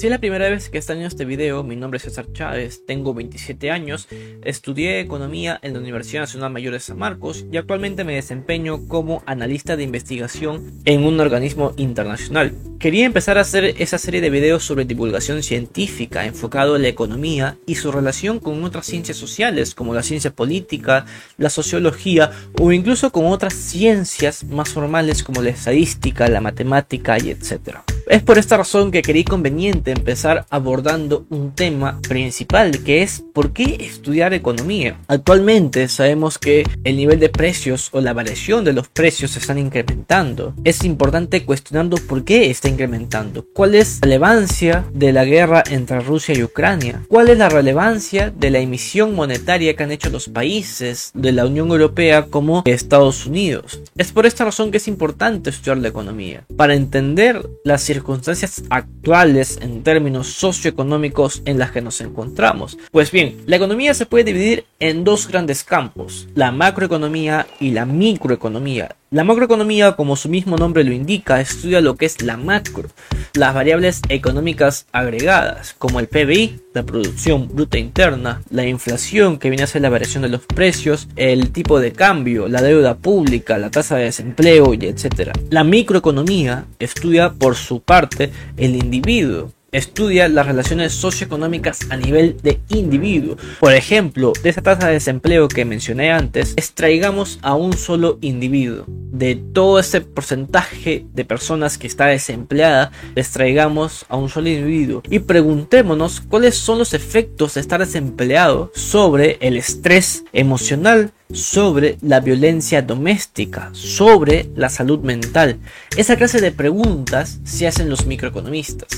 Si es la primera vez que están en este video, mi nombre es César Chávez, tengo 27 años, estudié economía en la Universidad Nacional Mayor de San Marcos y actualmente me desempeño como analista de investigación en un organismo internacional. Quería empezar a hacer esa serie de videos sobre divulgación científica enfocado en la economía y su relación con otras ciencias sociales como la ciencia política, la sociología o incluso con otras ciencias más formales como la estadística, la matemática y etc. Es por esta razón que creí conveniente empezar abordando un tema principal que es ¿por qué estudiar economía? Actualmente sabemos que el nivel de precios o la variación de los precios se están incrementando. Es importante cuestionando por qué está incrementando. ¿Cuál es la relevancia de la guerra entre Rusia y Ucrania? ¿Cuál es la relevancia de la emisión monetaria que han hecho los países de la Unión Europea como Estados Unidos? Es por esta razón que es importante estudiar la economía. Para entender las circunstancias actuales en términos socioeconómicos en las que nos encontramos. Pues bien, la economía se puede dividir en dos grandes campos, la macroeconomía y la microeconomía. La macroeconomía, como su mismo nombre lo indica, estudia lo que es la macro, las variables económicas agregadas, como el PBI, la producción bruta interna, la inflación, que viene a ser la variación de los precios, el tipo de cambio, la deuda pública, la tasa de desempleo y etc. La microeconomía estudia por su parte el individuo, estudia las relaciones socioeconómicas a nivel de individuo. Por ejemplo, de esa tasa de desempleo que mencioné antes, extraigamos a un solo individuo. De todo ese porcentaje de personas que está desempleada, extraigamos a un solo individuo y preguntémonos cuáles son los efectos de estar desempleado sobre el estrés emocional, sobre la violencia doméstica, sobre la salud mental. Esa clase de preguntas se hacen los microeconomistas.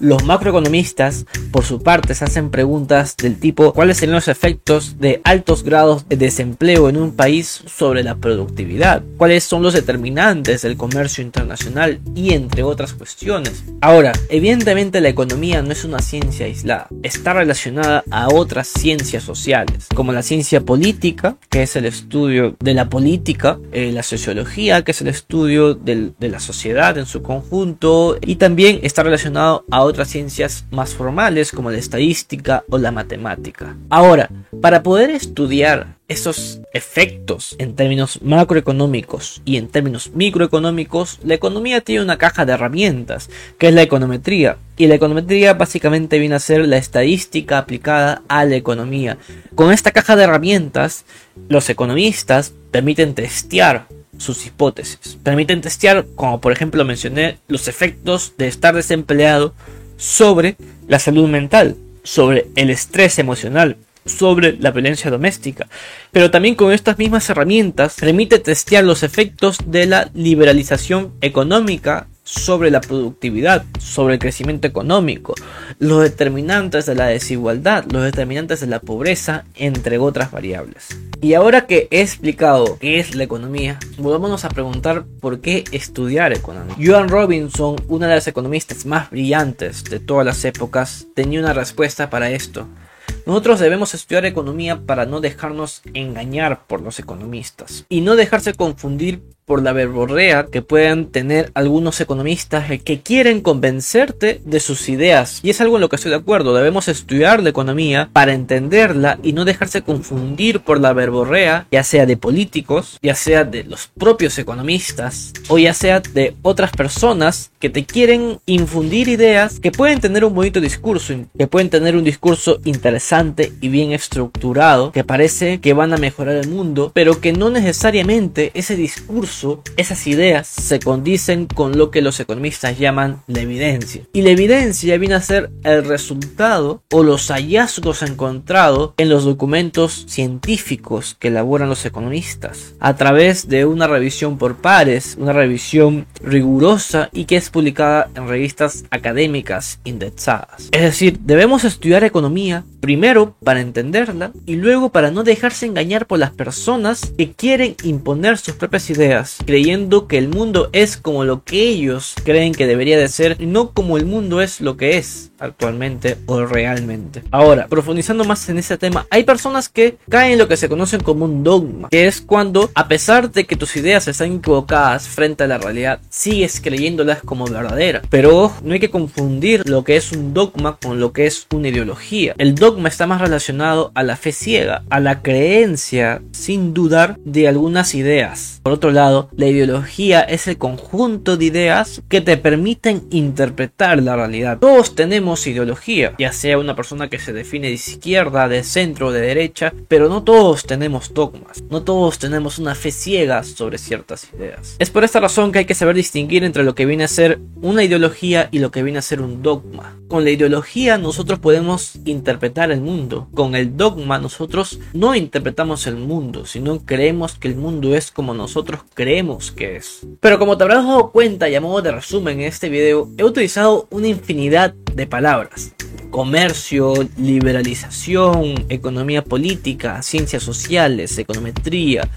Los macroeconomistas, por su parte, se hacen preguntas del tipo cuáles serían los efectos de altos grados de desempleo en un país sobre la productividad, cuáles son los determinantes del comercio internacional y entre otras cuestiones. Ahora, evidentemente la economía no es una ciencia aislada, está relacionada a otras ciencias sociales, como la ciencia política, que es el estudio de la política, eh, la sociología, que es el estudio de la sociedad en su conjunto, y también está relacionado a otras ciencias más formales como la estadística o la matemática. Ahora, para poder estudiar esos efectos en términos macroeconómicos y en términos microeconómicos, la economía tiene una caja de herramientas, que es la econometría. Y la econometría básicamente viene a ser la estadística aplicada a la economía. Con esta caja de herramientas, los economistas permiten testear sus hipótesis. Permiten testear, como por ejemplo mencioné, los efectos de estar desempleado sobre la salud mental, sobre el estrés emocional, sobre la violencia doméstica. Pero también con estas mismas herramientas permite testear los efectos de la liberalización económica sobre la productividad, sobre el crecimiento económico, los determinantes de la desigualdad, los determinantes de la pobreza, entre otras variables. Y ahora que he explicado qué es la economía, volvámonos a preguntar por qué estudiar economía. Joan Robinson, una de las economistas más brillantes de todas las épocas, tenía una respuesta para esto. Nosotros debemos estudiar economía para no dejarnos engañar por los economistas y no dejarse confundir por la verborrea que puedan tener algunos economistas que quieren convencerte de sus ideas. Y es algo en lo que estoy de acuerdo. Debemos estudiar la economía para entenderla y no dejarse confundir por la verborrea, ya sea de políticos, ya sea de los propios economistas, o ya sea de otras personas que te quieren infundir ideas que pueden tener un bonito discurso, que pueden tener un discurso interesante y bien estructurado, que parece que van a mejorar el mundo, pero que no necesariamente ese discurso esas ideas se condicen con lo que los economistas llaman la evidencia. Y la evidencia viene a ser el resultado o los hallazgos encontrados en los documentos científicos que elaboran los economistas a través de una revisión por pares, una revisión rigurosa y que es publicada en revistas académicas indexadas. Es decir, debemos estudiar economía primero para entenderla y luego para no dejarse engañar por las personas que quieren imponer sus propias ideas creyendo que el mundo es como lo que ellos creen que debería de ser no como el mundo es lo que es actualmente o realmente. Ahora, profundizando más en ese tema, hay personas que caen en lo que se conocen como un dogma, que es cuando, a pesar de que tus ideas están equivocadas frente a la realidad, sigues creyéndolas como verdaderas. Pero no hay que confundir lo que es un dogma con lo que es una ideología. El dogma está más relacionado a la fe ciega, a la creencia sin dudar de algunas ideas. Por otro lado, la ideología es el conjunto de ideas que te permiten interpretar la realidad. Todos tenemos ideología, ya sea una persona que se define de izquierda, de centro o de derecha, pero no todos tenemos dogmas, no todos tenemos una fe ciega sobre ciertas ideas. Es por esta razón que hay que saber distinguir entre lo que viene a ser una ideología y lo que viene a ser un dogma. Con la ideología nosotros podemos interpretar el mundo, con el dogma nosotros no interpretamos el mundo, sino creemos que el mundo es como nosotros creemos que es. Pero como te habrás dado cuenta y a modo de resumen en este video, he utilizado una infinidad de palabras comercio, liberalización, economía política, ciencias sociales, econometría,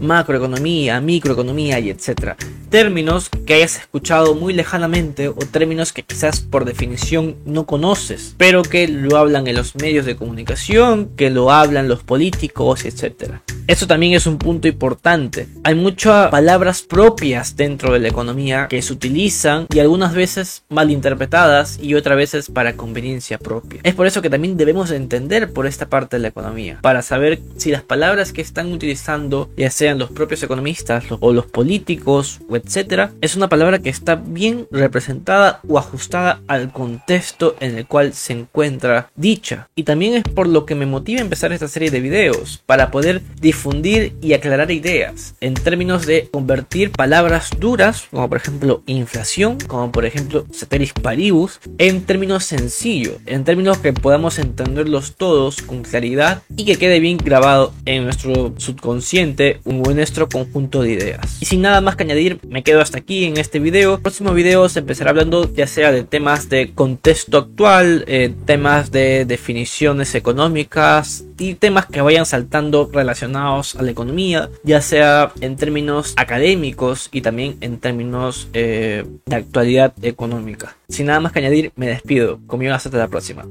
macroeconomía, microeconomía y etc. Términos que hayas escuchado muy lejanamente o términos que quizás por definición no conoces, pero que lo hablan en los medios de comunicación, que lo hablan los políticos, etc. Eso también es un punto importante. Hay muchas palabras propias dentro de la economía que se utilizan y algunas veces malinterpretadas y otras veces para conveniencia propia. Es por eso que también debemos entender por esta parte de la economía, para saber si las palabras que están utilizando, ya sean los propios economistas o los políticos o etcétera, es una palabra que está bien representada o ajustada al contexto en el cual se encuentra dicha. Y también es por lo que me motiva empezar esta serie de videos, para poder difundir y aclarar ideas en términos de convertir palabras duras, como por ejemplo inflación, como por ejemplo ceteris paribus, en términos sencillos, en términos que podamos entenderlos todos con claridad y que quede bien grabado en nuestro subconsciente o en nuestro conjunto de ideas. Y sin nada más que añadir, me quedo hasta aquí en este video. próximo video se empezará hablando ya sea de temas de contexto actual, eh, temas de definiciones económicas y temas que vayan saltando relacionados a la economía, ya sea en términos académicos y también en términos eh, de actualidad económica. Sin nada más que añadir, me despido. Conmigo hasta la próxima.